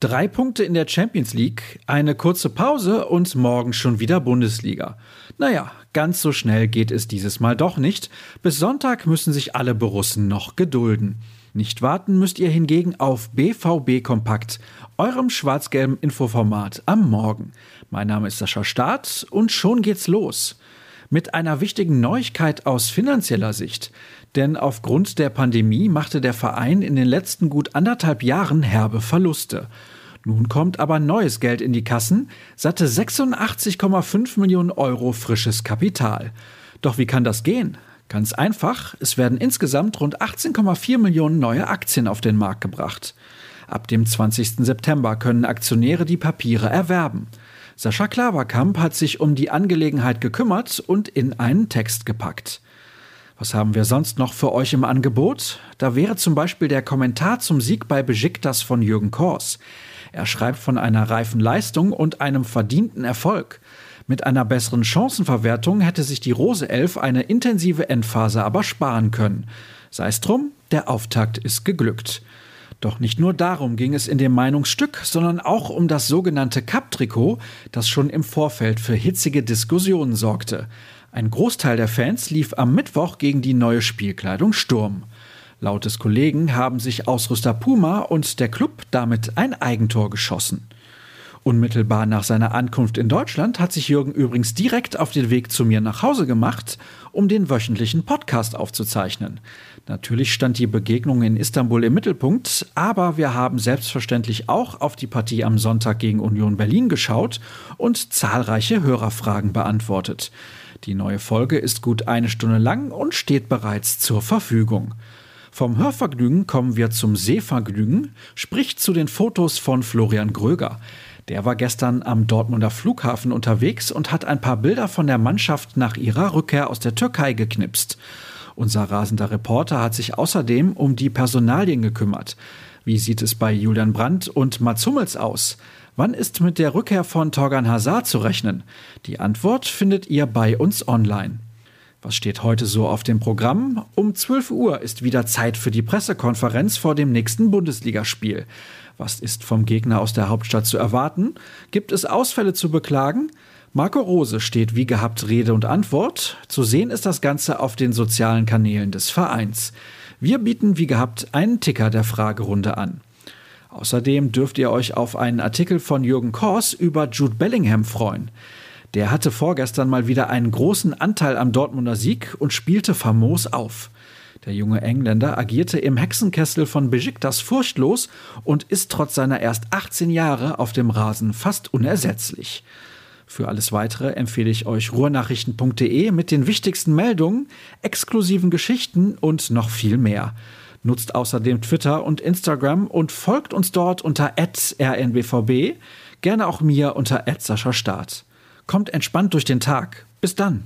Drei Punkte in der Champions League, eine kurze Pause und morgen schon wieder Bundesliga. Naja, ganz so schnell geht es dieses Mal doch nicht. Bis Sonntag müssen sich alle Borussen noch gedulden. Nicht warten müsst ihr hingegen auf BVB Kompakt, eurem schwarz-gelben Infoformat am Morgen. Mein Name ist Sascha Staat und schon geht's los. Mit einer wichtigen Neuigkeit aus finanzieller Sicht. Denn aufgrund der Pandemie machte der Verein in den letzten gut anderthalb Jahren herbe Verluste. Nun kommt aber neues Geld in die Kassen, satte 86,5 Millionen Euro frisches Kapital. Doch wie kann das gehen? Ganz einfach, es werden insgesamt rund 18,4 Millionen neue Aktien auf den Markt gebracht. Ab dem 20. September können Aktionäre die Papiere erwerben. Sascha Klaverkamp hat sich um die Angelegenheit gekümmert und in einen Text gepackt. Was haben wir sonst noch für euch im Angebot? Da wäre zum Beispiel der Kommentar zum Sieg bei Besiktas von Jürgen Kors. Er schreibt von einer reifen Leistung und einem verdienten Erfolg. Mit einer besseren Chancenverwertung hätte sich die Rose Elf eine intensive Endphase aber sparen können. Sei es drum, der Auftakt ist geglückt. Doch nicht nur darum ging es in dem Meinungsstück, sondern auch um das sogenannte Cup-Trikot, das schon im Vorfeld für hitzige Diskussionen sorgte. Ein Großteil der Fans lief am Mittwoch gegen die neue Spielkleidung Sturm. Laut des Kollegen haben sich Ausrüster Puma und der Club damit ein Eigentor geschossen. Unmittelbar nach seiner Ankunft in Deutschland hat sich Jürgen übrigens direkt auf den Weg zu mir nach Hause gemacht, um den wöchentlichen Podcast aufzuzeichnen. Natürlich stand die Begegnung in Istanbul im Mittelpunkt, aber wir haben selbstverständlich auch auf die Partie am Sonntag gegen Union Berlin geschaut und zahlreiche Hörerfragen beantwortet. Die neue Folge ist gut eine Stunde lang und steht bereits zur Verfügung. Vom Hörvergnügen kommen wir zum Sehvergnügen, sprich zu den Fotos von Florian Gröger. Der war gestern am Dortmunder Flughafen unterwegs und hat ein paar Bilder von der Mannschaft nach ihrer Rückkehr aus der Türkei geknipst. Unser rasender Reporter hat sich außerdem um die Personalien gekümmert. Wie sieht es bei Julian Brandt und Mats Hummels aus? Wann ist mit der Rückkehr von Torgan Hazard zu rechnen? Die Antwort findet ihr bei uns online. Was steht heute so auf dem Programm? Um 12 Uhr ist wieder Zeit für die Pressekonferenz vor dem nächsten Bundesligaspiel. Was ist vom Gegner aus der Hauptstadt zu erwarten? Gibt es Ausfälle zu beklagen? Marco Rose steht wie gehabt Rede und Antwort. Zu sehen ist das Ganze auf den sozialen Kanälen des Vereins. Wir bieten wie gehabt einen Ticker der Fragerunde an. Außerdem dürft ihr euch auf einen Artikel von Jürgen Kors über Jude Bellingham freuen. Der hatte vorgestern mal wieder einen großen Anteil am Dortmunder Sieg und spielte famos auf. Der junge Engländer agierte im Hexenkessel von Besiktas furchtlos und ist trotz seiner erst 18 Jahre auf dem Rasen fast unersetzlich. Für alles weitere empfehle ich euch ruhrnachrichten.de mit den wichtigsten Meldungen, exklusiven Geschichten und noch viel mehr. Nutzt außerdem Twitter und Instagram und folgt uns dort unter rnbvb, gerne auch mir unter Start. Kommt entspannt durch den Tag. Bis dann.